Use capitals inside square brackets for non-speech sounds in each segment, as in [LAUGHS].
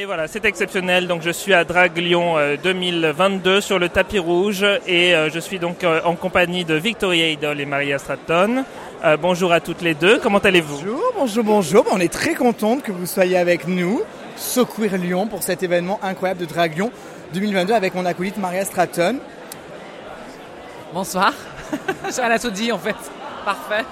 Et voilà, c'est exceptionnel. Donc je suis à Drag Lyon 2022 sur le tapis rouge et euh, je suis donc euh, en compagnie de Victoria Idol et Maria Stratton. Euh, bonjour à toutes les deux, comment allez-vous? Bonjour, bonjour, bonjour. On est très contente que vous soyez avec nous, So Queer Lyon, pour cet événement incroyable de Drag Lyon 2022 avec mon acolyte Maria Stratton. Bonsoir. [LAUGHS] Elle a tout dit en fait. Parfait.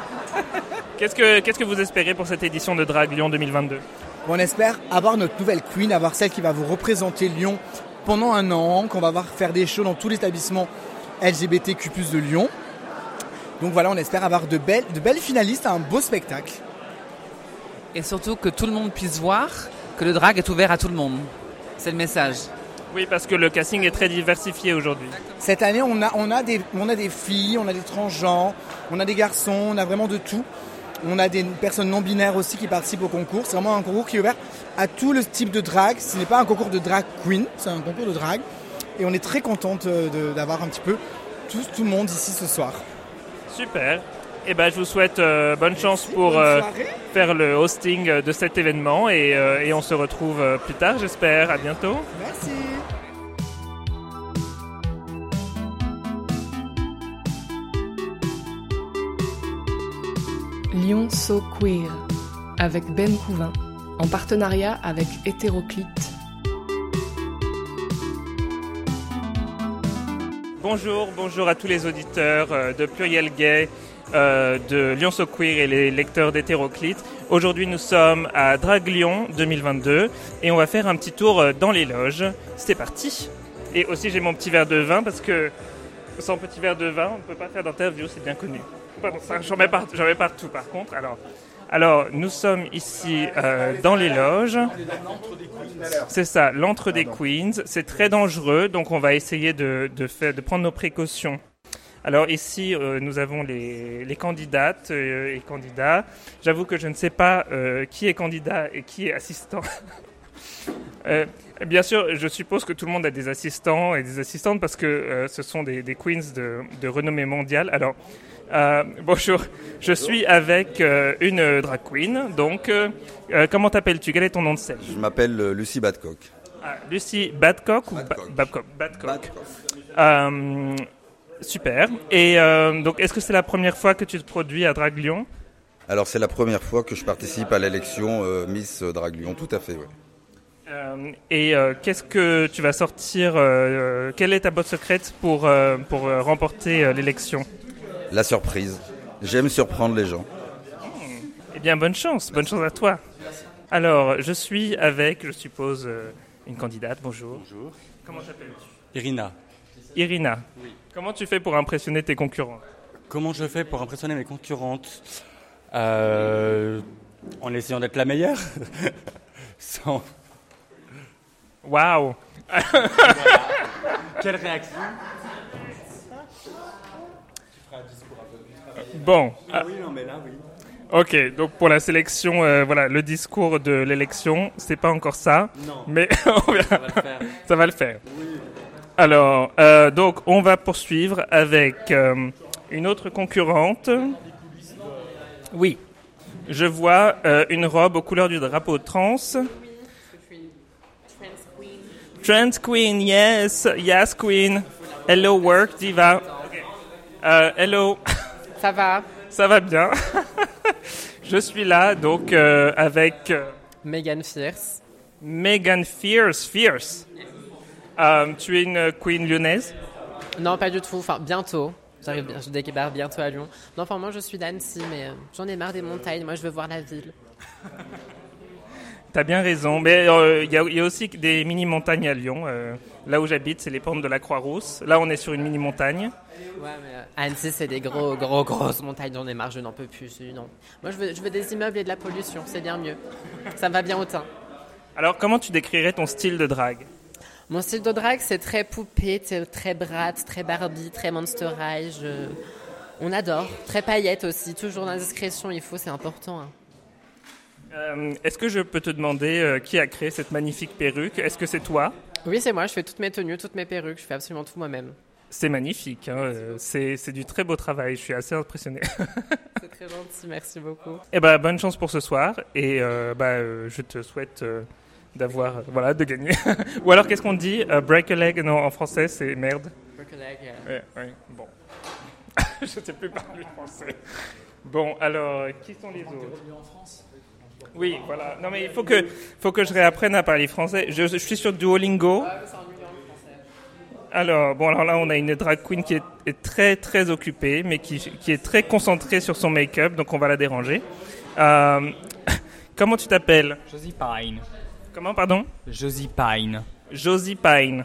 Qu'est-ce que, qu'est-ce que vous espérez pour cette édition de Drag Lyon 2022 On espère avoir notre nouvelle queen, avoir celle qui va vous représenter Lyon pendant un an, qu'on va voir faire des shows dans tout l'établissement LGBTQ+ de Lyon. Donc voilà, on espère avoir de belles, de belles finalistes, un beau spectacle. Et surtout que tout le monde puisse voir que le drag est ouvert à tout le monde. C'est le message. Oui, parce que le casting est très diversifié aujourd'hui. Cette année, on a, on, a des, on a des filles, on a des transgenres, on a des garçons, on a vraiment de tout. On a des personnes non binaires aussi qui participent au concours. C'est vraiment un concours qui est ouvert à tout le type de drag. Ce n'est pas un concours de drag queen, c'est un concours de drag. Et on est très contente de- d'avoir un petit peu tout, tout le monde ici ce soir. Super. Et ben, je vous souhaite euh, bonne chance pour Bonne euh, faire le hosting euh, de cet événement et, euh, et on se retrouve euh, plus tard, j'espère. À bientôt. Merci. Lyon So Queer avec Ben Couvin en partenariat avec Hétéroclite. Bonjour, bonjour à tous les auditeurs euh, de Pluriel Gay, euh, de Lyon So Queer et les lecteurs d'Hétéroclite. Aujourd'hui, nous sommes à Drag Lyon 2022 et on va faire un petit tour euh, dans les loges. C'est parti. Et aussi, j'ai mon petit verre de vin parce que sans petit verre de vin, on ne peut pas faire d'interview, c'est bien connu. J'en mets, mets partout par contre. Alors, alors nous sommes ici euh, dans les loges. C'est ça, l'entre des queens. C'est très dangereux, donc on va essayer de, de, faire, de prendre nos précautions. Alors ici, euh, nous avons les, les candidates euh, et candidats. J'avoue que je ne sais pas qui est candidat et qui est assistant. [LAUGHS] Euh, bien sûr, je suppose que tout le monde a des assistants et des assistantes parce que euh, ce sont des, des queens de, de renommée mondiale. Alors, euh, bonjour, je suis avec euh, une drag queen. Donc, euh, comment t'appelles-tu? Quel est ton nom de scène? Je m'appelle Lucie Badcock. Ah, Lucie Badcock ou Ba- Badcock. Babcock Badcock. Euh, super. Et donc, est-ce que c'est la première fois que tu te produis à Drag Lyon? Alors c'est la première fois que je participe à l'élection Miss Drag Lyon, tout à fait. Euh, Et euh, qu'est-ce que tu vas sortir euh, Quelle est ta botte secrète pour, pour remporter l'élection? La surprise. J'aime surprendre les gens. Eh bien, bonne chance. Bonne chance à toi. Alors, je suis avec, je suppose, euh, une candidate. Bonjour. Bonjour. Comment t'appelles-tu Irina, Irina. Comment tu fais pour impressionner tes concurrents comment je fais pour impressionner mes concurrentes Euh, En essayant d'être la meilleure [LAUGHS] Sans... Waouh Quelle réaction Bon, Ah oui, non mais là, oui. Ok, donc pour la sélection, euh, voilà, le discours de l'élection, c'est pas encore ça, Non. mais [LAUGHS] on verra. Ça va le faire. Ça va le faire. Alors, euh, donc on va poursuivre avec euh, une autre concurrente. Oui, je vois une robe aux couleurs du drapeau trans. Trans Queen, yes, yes Queen. Hello work diva. Hello. [LAUGHS] Ça va? Ça va bien. [LAUGHS] Je suis là donc euh, avec euh, Megan Fierce. Megan Fierce. Fierce. Euh, tu es une queen lyonnaise? Non, pas du tout. Enfin, bientôt. J'arrive, bien- je débarque bientôt à Lyon. Non, enfin, moi, je suis d'Annecy, mais euh, j'en ai marre des montagnes. Moi, je veux voir la ville. [LAUGHS] T'as bien raison. Mais euh, il y, y a aussi des mini-montagnes à Lyon. Là où j'habite, c'est les pentes de la Croix-Rousse. Là, on est sur une mini-montagne. Ouais, mais euh, Annecy, c'est des gros, gros, grosses montagnes. J'en ai marre, je n'en peux plus. Non. Moi, je veux, je veux des immeubles et de la pollution. C'est bien mieux. Ça me va bien au teint. Alors, comment tu décrirais ton style de drague? Mon style de drague, c'est très poupée, très Brat, très Barbie, très Monster High. je- On adore. Très paillettes aussi. Toujours dans la discrétion, il faut, c'est important. hein. Euh, Est-ce que je peux te demander euh, qui a créé cette magnifique perruque? Est-ce que c'est toi? Oui, c'est moi. Je fais toutes mes tenues, toutes mes perruques. Je fais absolument tout moi-même. C'est magnifique. hein, euh, C'est c'est du très beau travail. Je suis assez impressionné. [LAUGHS] C'est très gentil, merci beaucoup. Eh ben, bonne chance pour ce soir et euh, bah, euh, je te souhaite euh, d'avoir, voilà, de gagner. [LAUGHS] Ou alors qu'est-ce qu'on dit Break a leg Non, en français c'est merde. Ouais, ouais, bon. [LAUGHS] je sais plus parler français. Bon, alors, qui sont les autres? Oui, voilà. Non, mais il faut que, faut que je réapprenne à parler français. Je, je suis sur Duolingo. Alors, bon, alors là, on a une drag queen qui est, est très, très occupée, mais qui, qui est très concentrée sur son make-up, donc on va la déranger. Euh, [LAUGHS] comment tu t'appelles? Josie Pine. Comment, pardon? Josie Pine. Josie Pine.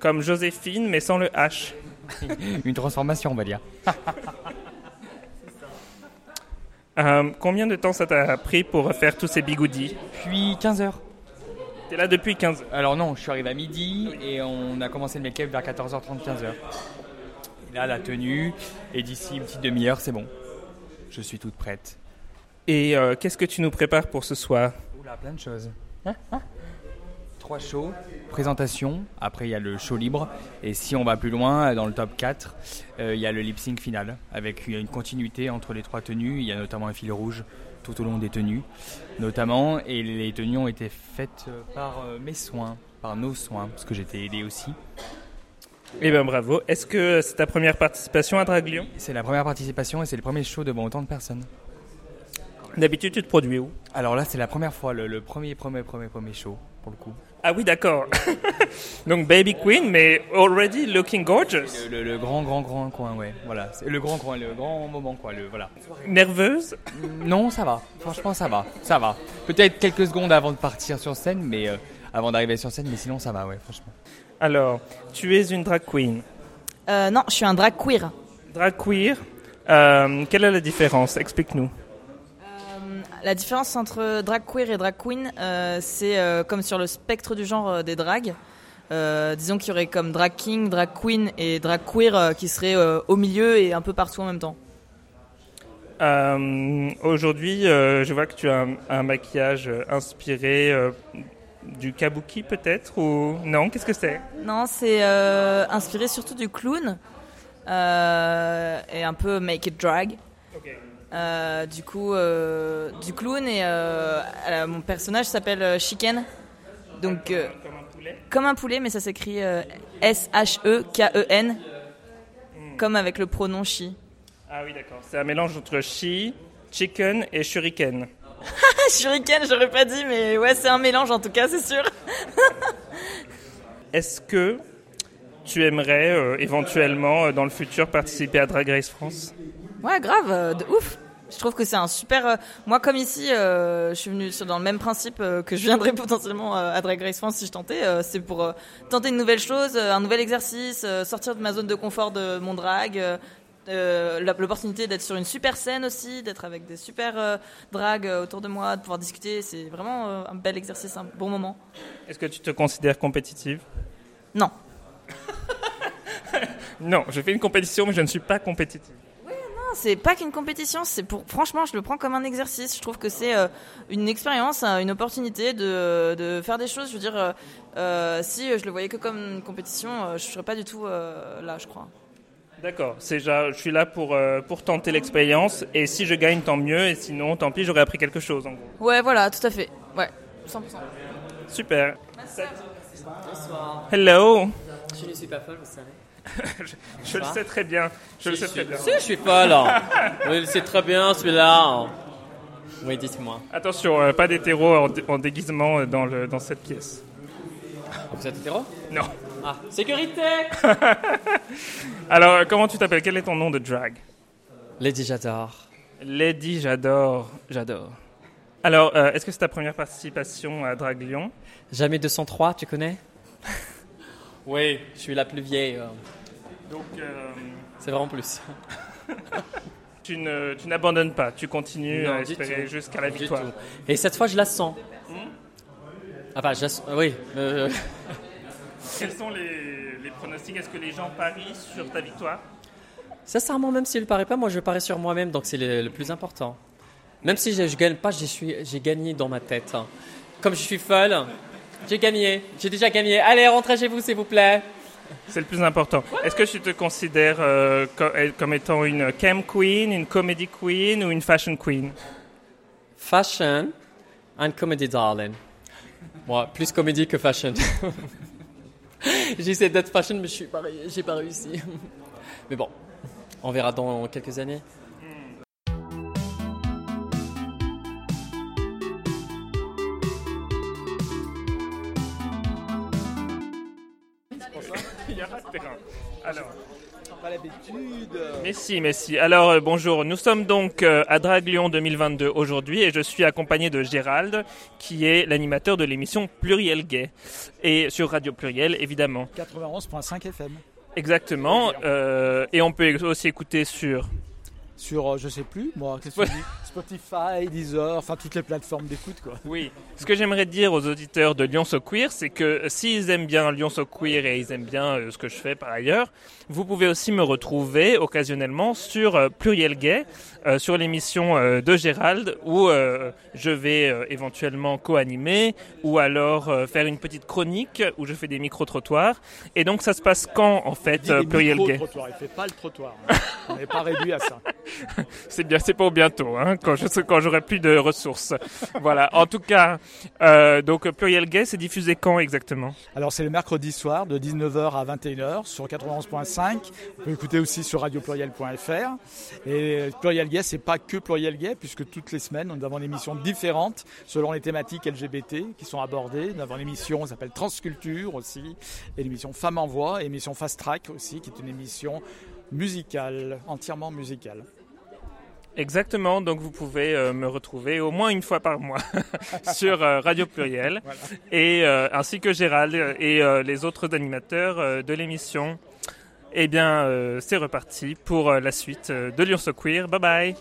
Comme Joséphine, mais sans le H. [LAUGHS] Une transformation, on va dire. [LAUGHS] Euh, combien de temps ça t'a pris pour faire tous ces bigoudis Puis 15 heures. T'es là depuis 15 Alors non, je suis arrivé à midi et on a commencé le make-up vers 14h30, 15h. Et là, la tenue, et d'ici une petite demi-heure, c'est bon. Je suis toute prête. Et euh, qu'est-ce que tu nous prépares pour ce soir? Oula, plein de choses. Trois shows, présentation, après il y a le show libre, et si on va plus loin, dans le top 4, euh, il y a le lip sync final, avec une continuité entre les trois tenues, il y a notamment un fil rouge tout au long des tenues, notamment, et les tenues ont été faites euh, par euh, mes soins, par nos soins, parce que j'étais aidé aussi. Eh bien bravo. Est-ce que c'est ta première participation à Draglion C'est la première participation et c'est le premier show devant autant de personnes. D'habitude tu te produis où? Alors là, c'est la première fois, le, le premier, premier, premier, premier show, pour le coup. Ah oui d'accord. [LAUGHS] Donc Baby Queen, mais already looking gorgeous. Le, le- le grand, grand, grand coin, ouais, voilà. C'est le grand coin, le grand moment, quoi, le, voilà. Nerveuse? Non, ça va. Franchement, ça va. Ça va. Peut-être quelques secondes avant de partir sur scène, mais euh, avant d'arriver sur scène, mais sinon ça va, ouais, franchement. Alors, tu es une drag queen. Euh, non, je suis un drag queer. Drag queer, euh, quelle est la différence? Explique-nous. La différence entre drag queer et drag queen, euh, c'est euh, comme sur le spectre du genre euh, des drags. Euh, disons qu'il y aurait comme drag king, drag queen et drag queer qui seraient au milieu et un peu partout en même temps. Aujourd'hui, je vois que tu as un, un maquillage inspiré du kabuki peut-être ou non? Qu'est-ce que c'est? Non, c'est inspiré surtout du clown et un peu make it drag. Euh, du coup, euh, du clown et euh, mon personnage s'appelle Chicken. Donc, Comme un poulet. comme un poulet, mais ça s'écrit S-H-E-K-E-N, comme avec le pronom chi. Ah oui, d'accord. C'est un mélange entre chi, chicken et shuriken. [LAUGHS] Shuriken, j'aurais pas dit, mais ouais, c'est un mélange en tout cas, c'est sûr. [LAUGHS] Est-ce que tu aimerais éventuellement dans le futur participer à Drag Race France? Ouais, grave, euh, de ouf. Je trouve que c'est un super. euh, moi, comme ici, euh, je suis venue dans le même principe euh, que je viendrais [LAUGHS] potentiellement euh, à Drag Race France si je tentais. c'est pour tenter une nouvelle chose, un nouvel exercice, sortir de ma zone de confort de mon drag. L'opportunité d'être sur une super scène aussi, d'être avec des super drags autour de moi, de pouvoir discuter. C'est vraiment un bel exercice, un bon moment. Est-ce que tu te considères compétitive? Non. [LAUGHS] Non, je fais une compétition, mais je ne suis pas compétitive. C'est pas qu'une compétition, c'est pour. Franchement, je le prends comme un exercice. Je trouve que c'est euh, une expérience, euh, une opportunité de, de faire des choses. Je veux dire, euh, euh, si je le voyais que comme une compétition, je serais pas du tout euh, là, je crois. D'accord, je suis là pour, euh, pour tenter l'expérience, et si je gagne, tant mieux, et sinon, tant pis, j'aurais appris quelque chose, en gros. Ouais, voilà, tout à fait. Ouais, 100%. Super. Hello Je ne suis pas folle, vous savez. Je, [LAUGHS] je le sais très bien, je le sais très bien. Si, je suis folle. [LAUGHS] hein. Oui, c'est très bien celui-là. Oui, dites-moi. Attention, euh, pas d'hétéro en, dé- en déguisement euh, dans, le, dans cette pièce. Vous êtes hétéro? Non. Ah, sécurité [LAUGHS] Alors, euh, comment tu t'appelles? Quel est ton nom de drag? Lady, j'adore. Lady, j'adore, j'adore. Alors, euh, est-ce que c'est ta première participation à Drag Lyon? Jamais 203, tu connais? Oui, je suis la plus vieille. euh. Donc, euh, C'est vraiment plus. [LAUGHS] tu ne- tu n'abandonnes pas, tu continues Non, à du espérer tout. jusqu'à la Du victoire. tout. Et cette fois, je la sens. Enfin, je la sens- Oui. euh, [LAUGHS] Quels sont les, les pronostics? Est-ce que les gens parient sur ta victoire? Sincèrement, même s'il ne paraît pas, moi je parie sur moi-même, donc c'est le, le plus important. Même si je ne gagne pas, suis- j'ai gagné dans ma tête. hein. Comme je suis folle, j'ai gagné. J'ai déjà gagné. Allez, rentrez chez vous, s'il vous plaît. C'est le plus important. Est-ce que tu te considères euh, euh, comme étant une cam queen, une comedy queen ou une fashion queen? Fashion and comedy, darling. Moi, plus comédie que fashion. [LAUGHS] J'essaie d'être fashion, mais je suis pas, j'ai pas réussi. [LAUGHS] Mais bon, on verra dans quelques années. L'habitude. Mais si, mais si. Alors euh, bonjour, nous sommes donc euh, à Draglion 2022 aujourd'hui et je suis accompagné de Gérald qui est l'animateur de l'émission Pluriel Gay et sur Radio Pluriel évidemment. 91.5 FM. Exactement. euh, et on peut aussi écouter sur Sur, euh, je sais plus, moi, que [LAUGHS] Spotify, Deezer, enfin toutes les plateformes d'écoute, quoi. Oui. Ce que j'aimerais dire aux auditeurs de Lyon So Queer, c'est que s'ils aiment bien Lyon So Queer et ils aiment bien euh, ce que je fais par ailleurs, vous pouvez aussi me retrouver occasionnellement sur euh, Pluriel Gay, euh, sur l'émission de Gérald, où je vais éventuellement co-animer, ou alors faire une petite chronique où je fais des micro-trottoirs. Et donc ça se passe quand en fait Pluriel Gay il fait pas le trottoir. hein. On n'est pas réduit à ça. [LAUGHS] [LAUGHS] c'est bien, c'est pour bientôt, hein, quand j'aurai plus de ressources. voilà. En tout cas, euh, donc Pluriel Gay, c'est diffusé quand exactement? Alors c'est le mercredi soir de 19h à 21h sur 91.5. Vous pouvez écouter aussi sur radiopluriel.fr. Et Pluriel Gay, c'est pas que Pluriel Gay, puisque toutes les semaines, nous avons des émissions différentes selon les thématiques LGBT qui sont abordées. Nous avons l'émission qui s'appelle Transculture aussi, et l'émission Femmes en Voix, et l'émission Fast Track aussi, qui est une émission musicale, entièrement musicale. Exactement, donc vous pouvez euh, me retrouver au moins une fois par mois [LAUGHS] sur euh, Radio Pluriel, Voilà. et euh, ainsi que Gérald et euh, les autres animateurs de l'émission. Eh bien, euh, c'est reparti pour la suite de Lyon So Queer. Bye bye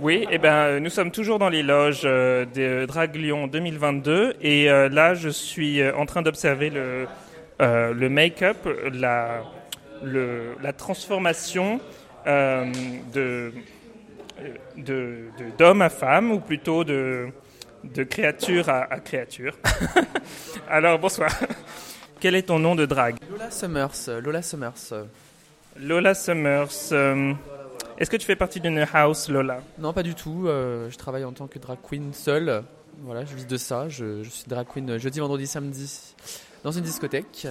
Oui, eh ben, euh, nous sommes toujours dans les loges euh, de Drag Lyon 2022 et euh, là je suis euh, en train d'observer le, euh, le make-up, la, le- la transformation de d'homme à femme ou plutôt de, de créature à, à créature. [LAUGHS] Alors bonsoir. Quel est ton nom de drag Lola Summers, Lola Summers. Lola Summers. Euh, Est-ce que tu fais partie d'une house Lola Non, pas du tout. euh, je travaille en tant que drag queen seule. Voilà, je vis de ça. Je, je suis drag queen jeudi, vendredi, samedi dans une discothèque.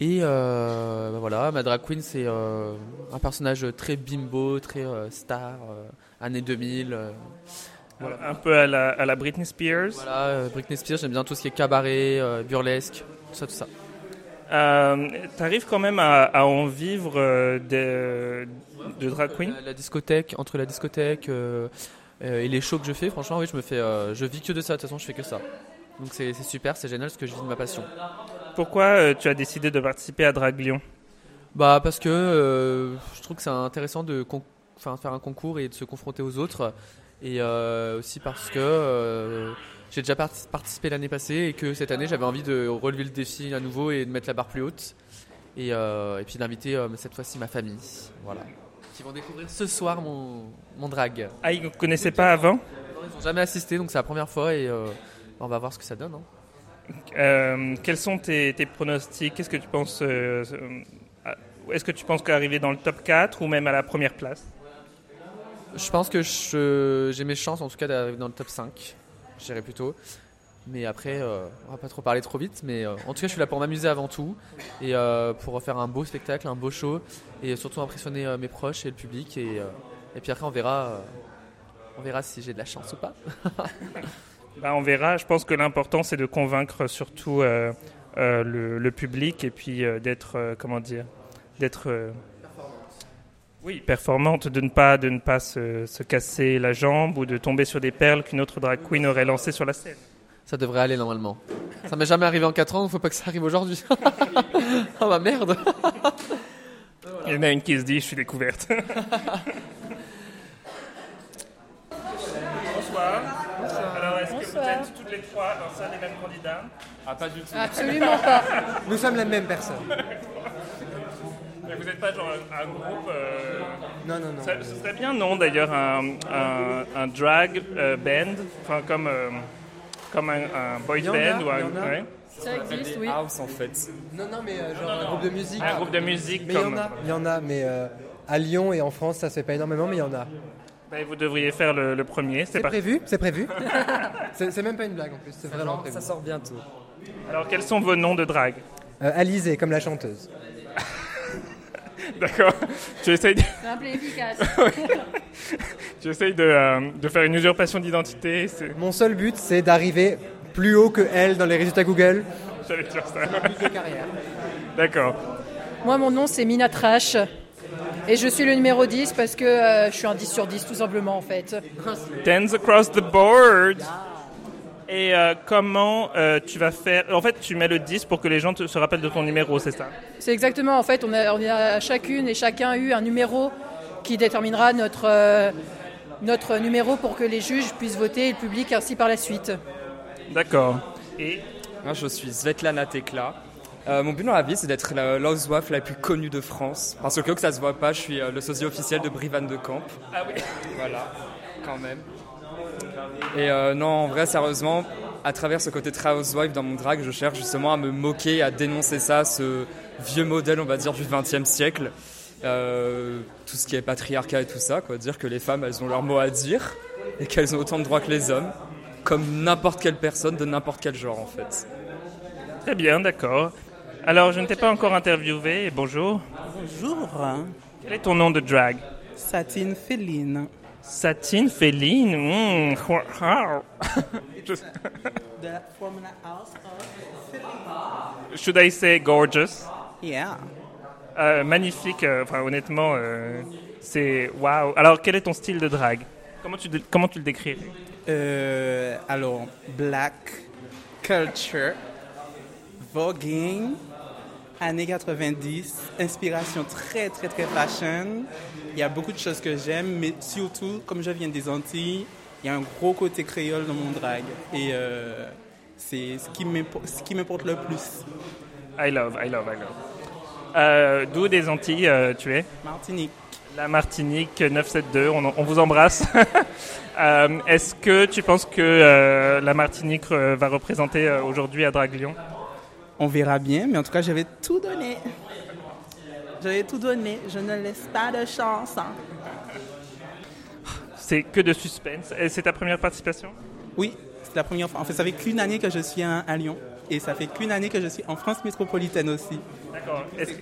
Et euh, bah voilà, ma drag queen, c'est euh, un personnage très bimbo, très euh, star, euh, années 2000. euh, voilà. Un peu à la, à la Britney Spears. Voilà, euh, Britney Spears, j'aime bien tout ce qui est cabaret, euh, burlesque, tout ça, tout ça. Euh, T'arrives quand même à, à en vivre euh, de, de drag queen La, la discothèque, entre la discothèque euh, euh, et les shows que je fais, franchement, oui, je me fais, euh, je vis que de ça. De toute façon, je fais que ça. Donc c'est super, c'est génial, parce que je vis de ma passion. Pourquoi euh, tu as décidé de participer à Drag Lyon? Bah parce que je trouve que c'est intéressant de faire un concours et de se confronter aux autres. Et aussi parce que j'ai déjà parti- participé l'année passée et que cette année j'avais envie de relever le défi à nouveau et de mettre la barre plus haute. Et, euh, et puis d'inviter euh, cette fois-ci ma famille. Voilà. Qui vont découvrir ce soir mon, mon drag. Ah, ils ne connaissaient pas avant Ils n'ont jamais assisté donc c'est la première fois et euh, on va voir ce que ça donne. hein. Euh, Quels sont tes, tes pronostics? Qu'est-ce que tu penses euh, Est-ce que tu penses qu'arriver dans le top 4 ou même à la première place? Je pense que j'ai mes chances en tout cas d'arriver dans le top 5. Je dirais plutôt. Mais après, euh, on va pas trop parler trop vite. Mais euh, en tout cas, je suis là pour m'amuser avant tout. Et euh, pour faire un beau spectacle, un beau show. Et surtout impressionner mes proches et le public. Et, et puis après, on verra, on verra si j'ai de la chance ou pas. [LAUGHS] Bah, On verra. Je pense que l'important, c'est de convaincre surtout le, public et puis d'être, comment dire, d'être... oui, performante, de ne pas, de ne pas se casser la jambe ou de tomber sur des perles qu'une autre drag queen aurait lancées sur la scène. Ça devrait aller normalement. Ça m'est jamais arrivé en 4 ans, faut pas que ça arrive aujourd'hui. [LAUGHS] oh bah merde Il y en a une qui se dit, je suis découverte. [LAUGHS] Bonsoir. Alors, est-ce que vous Bonsoir. êtes toutes les trois un seul et même candidat Ah, pas du tout. Absolument pas. [LAUGHS] Nous sommes la même personne. Mais vous n'êtes pas genre un, un groupe euh, Non, non, non. ça- ce serait bien, non, d'ailleurs, un, un, un drag euh, band, enfin comme, euh, comme un, un boy a, band ou un. ouais. Ça existe, oui. House en fait. Non, non, mais euh, genre un groupe de musique. Un groupe de musique Mais il y comme- en a, il y en a, mais euh, À Lyon et en France, ça se fait pas énormément, mais il y en a. Ben, vous devriez faire le, le premier. C'est pas- prévu, c'est prévu. [LAUGHS] c'est même pas une blague en plus, c'est vraiment prévu. ça sort bientôt. Alors, quels sont vos noms de drague? Euh, Alizé, comme la chanteuse. [LAUGHS] D'accord. Tu essayes de, efficace. [LAUGHS] essayes de, euh, de faire une usurpation d'identité. Mon seul but, c'est d'arriver plus haut que elle dans les résultats Google. J'allais dire ça. D'accord. Moi, mon nom, c'est Mina Trash. Et je suis le numéro 10 parce que euh, je suis un 10 sur 10, tout simplement, en fait. Dance across the board. Et euh, comment euh, tu vas faire En fait, tu mets le 10 pour que les gens te- se rappellent de ton numéro, c'est ça? C'est exactement, en fait, on a, on a chacune et chacun eu un numéro qui déterminera notre, euh, notre numéro pour que les juges puissent voter et le public ainsi par la suite. D'accord. Et? Moi, je suis Svetlana Tekla. Euh, mon but dans la vie, c'est d'être la housewife la plus connue de France. Parce que, que ça se voit pas, je suis euh, le sosie officiel de Brivan de Camp. Ah oui Voilà, quand même. Et euh, non, en vrai, sérieusement, à travers ce côté très housewife dans mon drag, je cherche justement à me moquer, à dénoncer ça, ce vieux modèle, on va dire, du XXe siècle. Euh, tout ce qui est patriarcat et tout ça, quoi. Dire que les femmes, elles ont leur mot à dire et qu'elles ont autant de droits que les hommes, comme n'importe quelle personne de n'importe quel genre, en fait. Très bien, d'accord. Alors, je ne t'ai pas encore interviewé. et Bonjour. Bonjour. Quel est ton nom de drag? Satine Féline. Satine Féline. mm, wow. Je- The Formula House of Should I say gorgeous? Yeah. Euh, Magnifique. euh, Enfin, honnêtement, euh, c'est waouh. Alors, quel est ton style de drag comment tu, comment tu le décrirais? Euh, alors, Black Culture, Voguing, années 90, inspiration très très très fashion. Il y a beaucoup de choses que j'aime, mais surtout, comme je viens des Antilles, il y a un gros côté créole dans mon drag. Et euh, c'est ce qui m'importe le plus. I love, I love, I love. Euh, D'où des Antilles euh, tu es? Martinique. La Martinique 972, on, on vous embrasse. [LAUGHS] Est-ce que tu penses que la Martinique va représenter aujourd'hui à Draglion On verra bien, mais en tout cas, j'avais tout donné. J'avais tout donné. Je ne laisse pas de chance. hein. C'est que de suspense. Et c'est ta première participation? Oui, c'est la première fois. En fait, ça fait qu'une année que je suis à, à Lyon. Et ça fait qu'une année que je suis en France métropolitaine aussi. D'accord. Est-ce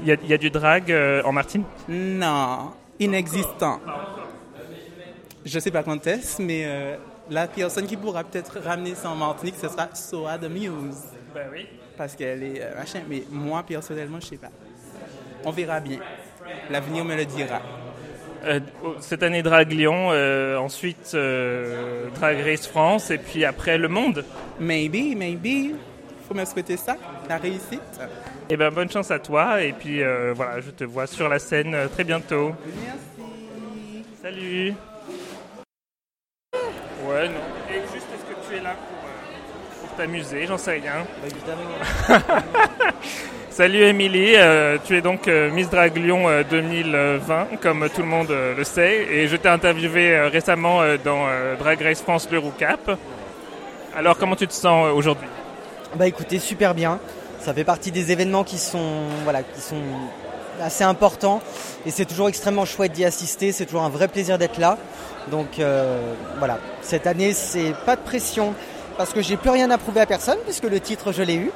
Il y, a- il y a du drag euh, en Martine Non, inexistant. Je sais pas quand est-ce, mais euh, la personne qui pourra peut-être ramener ça en Martinique, ce sera Soa de Muse. Ben oui. Parce qu'elle est euh, machin. Mais moi, personnellement, je sais pas. On verra bien. L'avenir me le dira. Euh, cette année Drag Lyon, euh, ensuite euh, Drag Race France, et puis après Le Monde. Maybe, maybe. Faut me souhaiter ça, la réussite. Et ben bonne chance à toi, et puis voilà, je te vois sur la scène très bientôt. Merci. Salut. Ouais, non. Et juste, est-ce que tu es là pour, euh, pour t'amuser J'en sais rien. Évidemment. [LAUGHS] Salut Émilie, euh, tu es donc euh, Miss Drag Lyon euh, 2020, comme tout le monde euh, le sait, et je t'ai interviewé récemment dans Drag Race France Le Roucap. Alors comment tu te sens aujourd'hui? Bah écoutez, super bien. Ça fait partie des événements qui sont, voilà, qui sont assez importants et c'est toujours extrêmement chouette d'y assister. C'est toujours un vrai plaisir d'être là. Donc voilà, cette année c'est pas de pression parce que j'ai plus rien à prouver à personne puisque le titre je l'ai eu.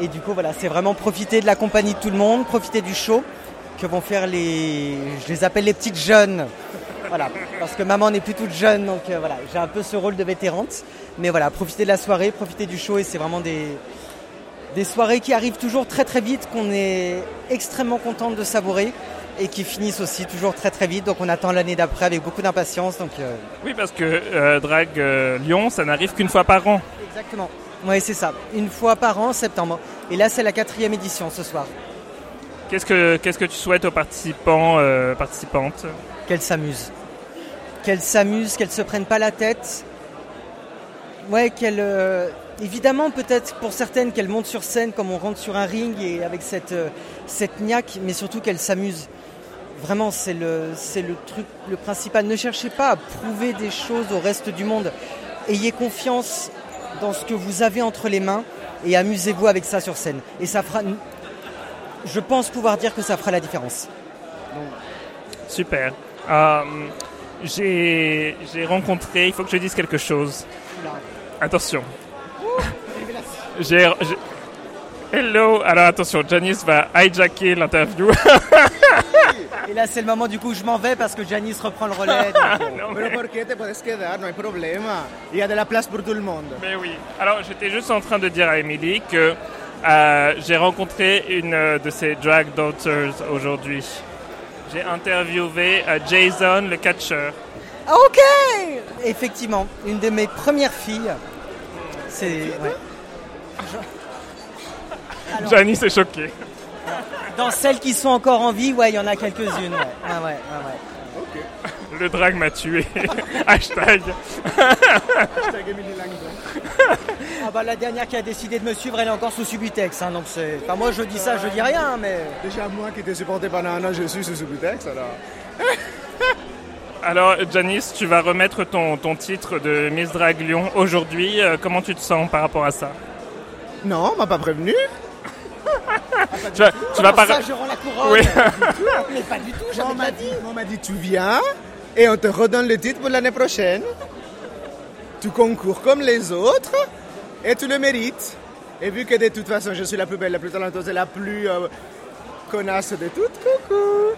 Et du coup voilà, c'est vraiment profiter de la compagnie de tout le monde, profiter du show que vont faire les, je les appelle les petites jeunes. Voilà, parce que maman n'est plus toute jeune, donc euh, voilà, j'ai un peu ce rôle de vétérante. Mais voilà, profiter de la soirée, profiter du show, et c'est vraiment des, des soirées qui arrivent toujours très très vite, qu'on est extrêmement contente de savourer, et qui finissent aussi toujours très très vite. Donc on attend l'année d'après avec beaucoup d'impatience. Donc euh, Oui, parce que euh, Drag euh, Lyon, ça n'arrive qu'une fois par an. exactement. Oui, c'est ça. Une fois par an, septembre. Et là, c'est la quatrième édition ce soir. Qu'est-ce que, qu'est-ce que tu souhaites aux participants, euh, participantes? Qu'elles s'amusent. Qu'elles s'amusent, qu'elles se prennent pas la tête. Ouais, qu'elles. euh, évidemment, peut-être pour certaines, qu'elles montent sur scène comme on rentre sur un ring et avec cette, euh, cette niaque, mais surtout qu'elles s'amusent. Vraiment, c'est le, c'est le truc, le principal. Ne cherchez pas à prouver des choses au reste du monde. Ayez confiance dans ce que vous avez entre les mains et amusez-vous avec ça sur scène. Et ça fera. Je pense pouvoir dire que ça fera la différence. Donc, Super. Euh, j'ai j'ai rencontré, il faut que je dise quelque chose. Attention. J'ai. j'ai- Hello. Alors attention, Janice va hijacker l'interview. [LAUGHS] Et là, c'est le moment du coup où je m'en vais parce que Janice reprend le relais. donc, [LAUGHS] euh, Pero ¿por qué te puedes quedar? No hay problema. Il y a de la place pour tout le monde. Mais oui. Alors j'étais juste en train de dire à Emily que euh, j'ai rencontré une euh, de ses drag daughters aujourd'hui. J'ai interviewé euh, Jason, le catcheur. Ok Effectivement, une de mes premières filles. C'est. ouais. Alors- Janice est choquée. Dans celles qui sont encore en vie, ouais, il y en a quelques-unes. Ouais. Ah ouais, ouais, ouais. Le drag m'a tué. [LAUGHS] Hashtag. Ah bah la dernière qui a décidé de me suivre, elle est encore sous Subutex. Hein, donc c'est. Enfin moi je dis ça, je dis rien, mais. Déjà moi qui t'ai supporté pendant un an, je suis sous Subutex alors. [LAUGHS] Alors Janice, tu vas remettre ton, ton titre de Miss Drag Lyon aujourd'hui. Euh, comment tu te sens par rapport à ça? Non, on m'a pas prévenu. Tu vas, tu ça, je rends la couronne Oui. [LAUGHS] Mais pas du tout, On m'a dit. On m'a dit tu viens et on te redonne le titre pour l'année prochaine. Tu concours comme les autres et tu le mérites. Et vu que de toute façon je suis la plus belle, la plus talentueuse et la plus euh, connasse de toutes, coucou.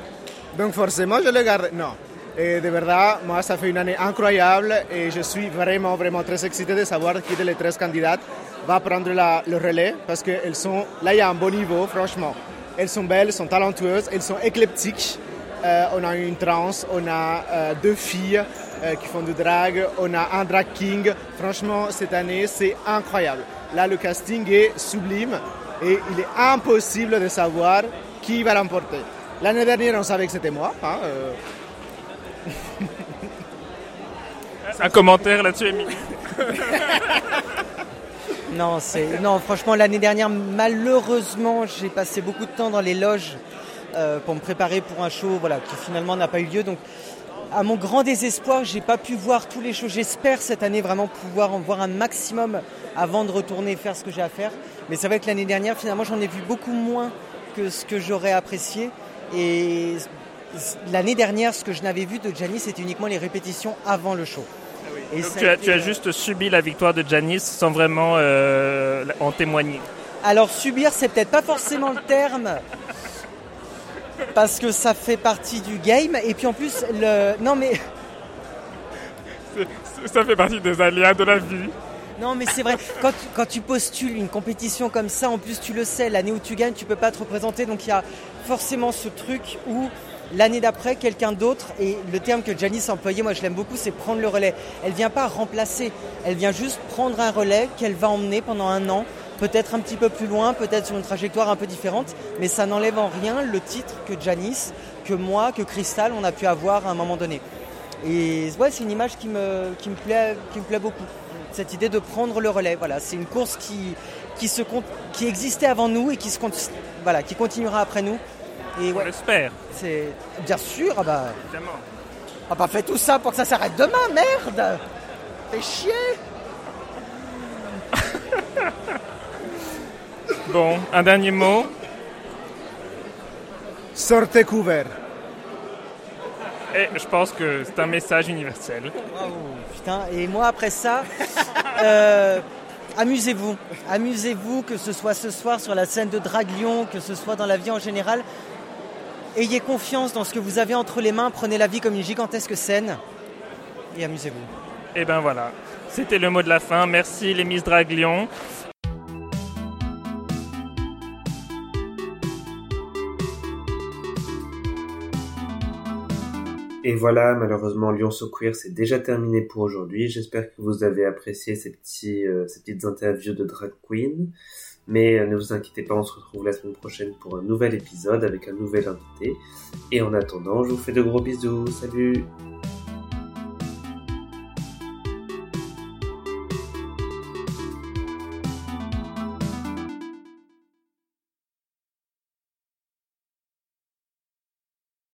Donc forcément je le garde. Non. Et de verdad, moi ça fait une année incroyable et je suis vraiment, vraiment très excité de savoir qui de les 13 candidates va prendre le relais parce qu'elles sont, là il y a un bon niveau, franchement. Elles sont belles, elles sont talentueuses, elles sont éclectiques. Euh, on a une trans, on a euh, deux filles euh, qui font du drag, on a un drag king. Franchement, cette année, c'est incroyable. Là, le casting est sublime et il est impossible de savoir qui va l'emporter. L'année dernière, on savait que c'était moi. hein, euh. Un commentaire là-dessus, Émilie [LAUGHS] Non, c'est non. Franchement, l'année dernière, malheureusement, j'ai passé beaucoup de temps dans les loges euh, pour me préparer pour un show, voilà, qui finalement n'a pas eu lieu. Donc, à mon grand désespoir, j'ai pas pu voir tous les shows. J'espère cette année vraiment pouvoir en voir un maximum avant de retourner faire ce que j'ai à faire. Mais c'est vrai que l'année dernière, finalement, j'en ai vu beaucoup moins que ce que j'aurais apprécié. Et l'année dernière, ce que je n'avais vu de Gianni, c'était uniquement les répétitions avant le show. Et Donc ça tu as, tu as euh, juste subi la victoire de Janice sans vraiment euh, en témoigner. Alors subir, c'est peut-être pas forcément le terme. Parce que ça fait partie du game. Et puis en plus, le. Non mais. Ça fait partie des aléas de la vie. Non mais c'est vrai, quand, tu- quand tu postules une compétition comme ça, en plus tu le sais, l'année où tu gagnes, tu peux pas te représenter. Donc il y a forcément ce truc où l'année d'après, quelqu'un d'autre, et le terme que Janice a employé, moi je l'aime beaucoup, c'est prendre le relais. Elle vient pas remplacer, elle vient juste prendre un relais qu'elle va emmener pendant un an, peut-être un petit peu plus loin, peut-être sur une trajectoire un peu différente, mais ça n'enlève en rien le titre que Janice, que moi, que Crystal, on a pu avoir à un moment donné. Et c'est une image qui me, plaît, beaucoup. Cette idée de prendre le relais. Voilà, c'est une course qui, existait avant nous et qui continuera après nous. Et ouais, On l'espère. C'est bien sûr. Ah bah, Évidemment. on n'a pas fait tout ça pour que ça s'arrête demain, merde. Fais chier. [LAUGHS] Bon, un dernier mot. Sortez couvert. Et je pense que c'est un message universel. Putain, et moi après ça, [LAUGHS] euh, amusez-vous. Amusez-vous, que ce soit ce soir sur la scène de Drag Lyon, que ce soit dans la vie en général. Ayez confiance dans ce que vous avez entre les mains, prenez la vie comme une gigantesque scène et amusez-vous. Et ben voilà, c'était le mot de la fin. Merci les Miss Drag Lyon. Et voilà, malheureusement, Lyon So Queer, c'est déjà terminé pour aujourd'hui. J'espère que vous avez apprécié ces, petits, euh, ces petites interviews de drag queen. Mais euh, ne vous inquiétez pas, on se retrouve la semaine prochaine pour un nouvel épisode avec un nouvel invité. Et en attendant, je vous fais de gros bisous. Salut